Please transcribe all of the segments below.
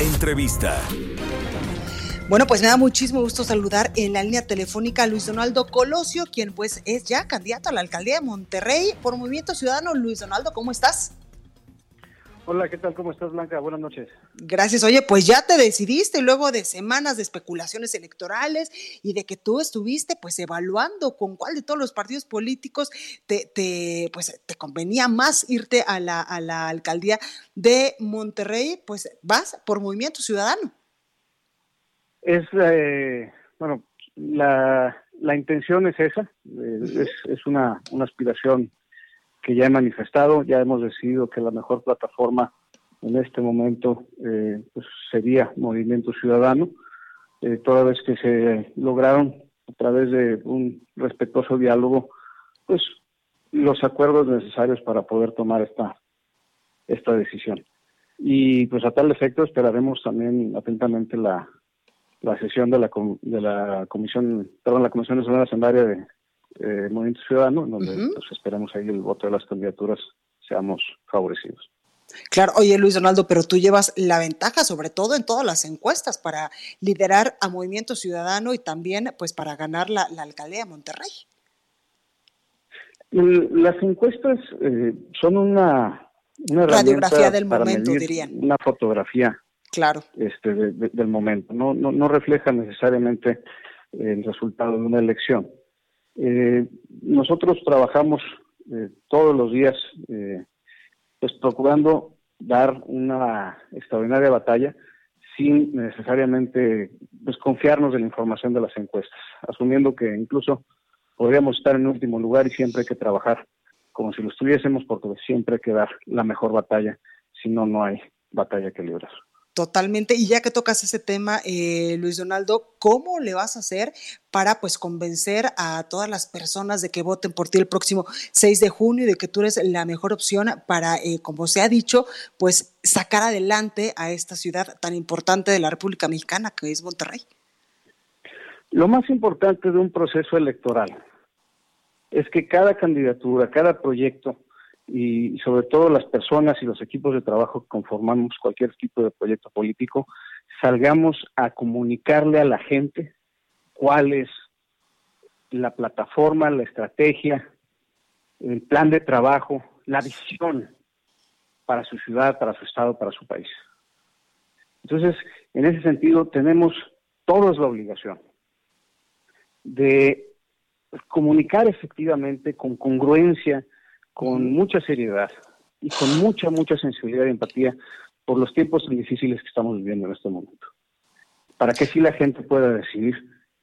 Entrevista. Bueno, pues me da muchísimo gusto saludar en la línea telefónica a Luis Donaldo Colosio, quien pues es ya candidato a la alcaldía de Monterrey por Movimiento Ciudadano. Luis Donaldo, ¿cómo estás? Hola, ¿qué tal? ¿Cómo estás, Blanca? Buenas noches. Gracias. Oye, pues ya te decidiste luego de semanas de especulaciones electorales y de que tú estuviste pues evaluando con cuál de todos los partidos políticos te, te pues te convenía más irte a la, a la alcaldía de Monterrey, pues vas por Movimiento Ciudadano. Es, eh, bueno, la, la intención es esa, eh, es, es una, una aspiración que ya he manifestado, ya hemos decidido que la mejor plataforma en este momento eh, pues sería Movimiento Ciudadano, eh, toda vez que se lograron a través de un respetuoso diálogo, pues los acuerdos necesarios para poder tomar esta esta decisión. Y pues a tal efecto esperaremos también atentamente la, la sesión de la de la comisión, perdón, la comisión nacional hacendaria de eh, Movimiento Ciudadano, donde pues, esperamos ahí el voto de las candidaturas seamos favorecidos. Claro, oye Luis Donaldo, pero tú llevas la ventaja, sobre todo en todas las encuestas, para liderar a Movimiento Ciudadano y también pues para ganar la, la alcaldía de Monterrey. Las encuestas eh, son una, una radiografía del momento, dirían. Una fotografía claro. este, de, de, del momento. No, no, no refleja necesariamente el resultado de una elección. Eh, nosotros trabajamos eh, todos los días, eh, pues procurando dar una extraordinaria batalla sin necesariamente pues, confiarnos de la información de las encuestas, asumiendo que incluso podríamos estar en último lugar y siempre hay que trabajar como si lo estuviésemos porque siempre hay que dar la mejor batalla, si no, no hay batalla que librar. Totalmente. Y ya que tocas ese tema, eh, Luis Donaldo, ¿cómo le vas a hacer para pues convencer a todas las personas de que voten por ti el próximo 6 de junio y de que tú eres la mejor opción para, eh, como se ha dicho, pues sacar adelante a esta ciudad tan importante de la República Mexicana que es Monterrey? Lo más importante de un proceso electoral es que cada candidatura, cada proyecto y sobre todo las personas y los equipos de trabajo que conformamos cualquier tipo de proyecto político, salgamos a comunicarle a la gente cuál es la plataforma, la estrategia, el plan de trabajo, la visión para su ciudad, para su estado, para su país. Entonces, en ese sentido, tenemos todos la obligación de comunicar efectivamente con congruencia, con mucha seriedad y con mucha, mucha sensibilidad y empatía por los tiempos tan difíciles que estamos viviendo en este momento. Para que así la gente pueda decidir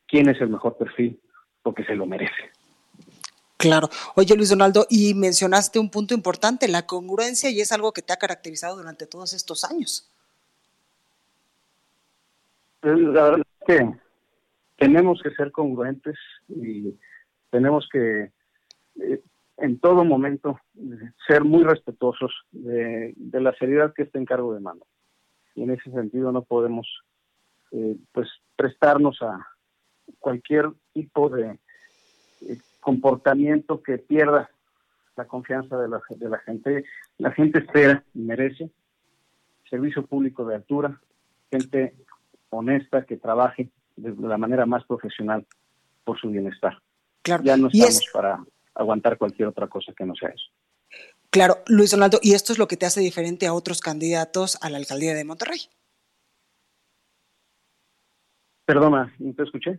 quién es el mejor perfil, porque se lo merece. Claro. Oye, Luis Donaldo, y mencionaste un punto importante, la congruencia, y es algo que te ha caracterizado durante todos estos años. Pues, la verdad es que tenemos que ser congruentes y tenemos que eh, en todo momento ser muy respetuosos de, de, la seriedad que este encargo demanda. Y en ese sentido no podemos eh, pues prestarnos a cualquier tipo de eh, comportamiento que pierda la confianza de la, de la gente. La gente espera y merece servicio público de altura, gente honesta que trabaje de la manera más profesional por su bienestar. Claro. Ya no Y estamos es- para aguantar cualquier otra cosa que no sea eso. Claro, Luis Donaldo, y esto es lo que te hace diferente a otros candidatos a la alcaldía de Monterrey. Perdona, ¿no te escuché?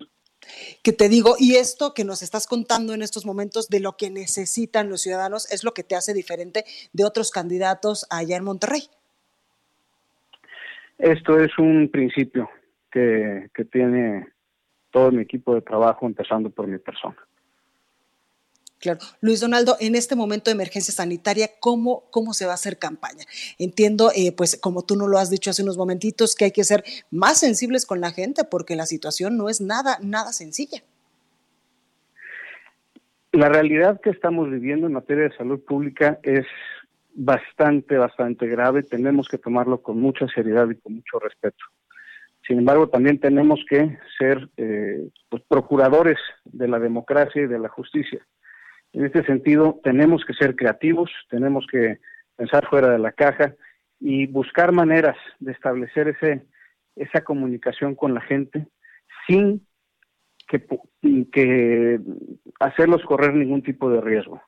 Que te digo, y esto que nos estás contando en estos momentos de lo que necesitan los ciudadanos es lo que te hace diferente de otros candidatos allá en Monterrey. Esto es un principio que, que tiene todo mi equipo de trabajo, empezando por mi persona. Claro. Luis Donaldo, en este momento de emergencia sanitaria, ¿cómo, cómo se va a hacer campaña? Entiendo, eh, pues como tú no lo has dicho hace unos momentitos, que hay que ser más sensibles con la gente porque la situación no es nada, nada sencilla. La realidad que estamos viviendo en materia de salud pública es bastante, bastante grave. Tenemos que tomarlo con mucha seriedad y con mucho respeto. Sin embargo, también tenemos que ser eh, pues, procuradores de la democracia y de la justicia. En este sentido, tenemos que ser creativos, tenemos que pensar fuera de la caja y buscar maneras de establecer ese, esa comunicación con la gente sin que, hacerlos correr ningún tipo de riesgo.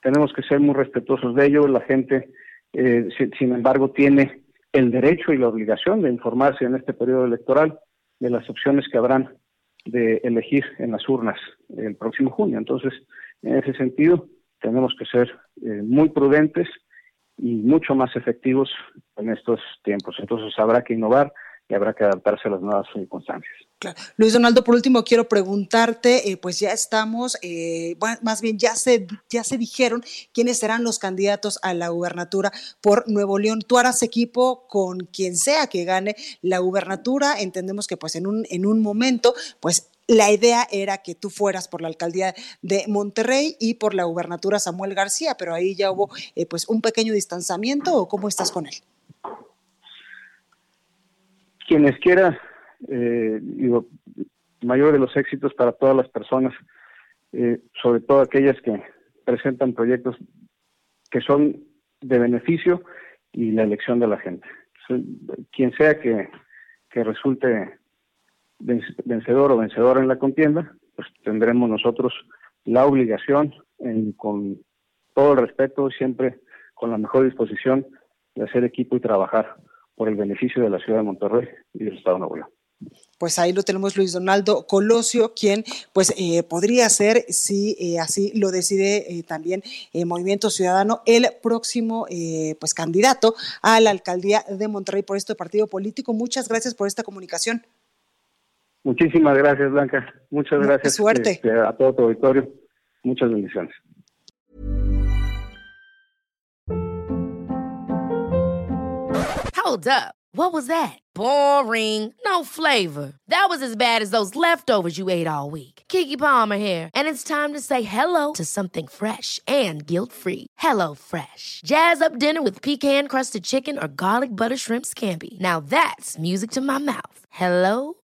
Tenemos que ser muy respetuosos de ello. La gente, eh, sin embargo, tiene el derecho y la obligación de informarse en este periodo electoral de las opciones que habrán de elegir en las urnas el próximo junio. Entonces, en ese sentido, tenemos que ser eh, muy prudentes y mucho más efectivos en estos tiempos. Entonces, habrá que innovar y habrá que adaptarse a las nuevas circunstancias. Luis Donaldo, por último, quiero preguntarte, eh, pues ya estamos, eh, más bien ya se, ya se dijeron quiénes serán los candidatos a la gubernatura por Nuevo León. Tú harás equipo con quien sea que gane la gubernatura. Entendemos que pues en un, en un momento, pues la idea era que tú fueras por la alcaldía de Monterrey y por la gubernatura Samuel García, pero ahí ya hubo eh, pues un pequeño distanciamiento o cómo estás con él. Quienes quiera, eh, digo, mayor de los éxitos para todas las personas, eh, sobre todo aquellas que presentan proyectos que son de beneficio y la elección de la gente. Quien sea que, que resulte vencedor o vencedora en la contienda, pues tendremos nosotros la obligación, con todo el respeto, siempre con la mejor disposición de hacer equipo y trabajar por el beneficio de la ciudad de Monterrey y del Estado de Nuevo León. Pues ahí lo tenemos Luis Donaldo Colosio, quien pues eh, podría ser, si eh, así lo decide eh, también Movimiento Ciudadano, el próximo pues candidato a la alcaldía de Monterrey por este partido político. Muchas gracias por esta comunicación. Muchísimas gracias, Blanca. Muchas gracias suerte. Este, a todo tu auditorio. Muchas bendiciones. Hold up. What was that? Boring. No flavor. That was as bad as those leftovers you ate all week. Kiki Palmer here, and it's time to say hello to something fresh and guilt-free. Hello Fresh. Jazz up dinner with pecan-crusted chicken or garlic butter shrimp scampi. Now that's music to my mouth. Hello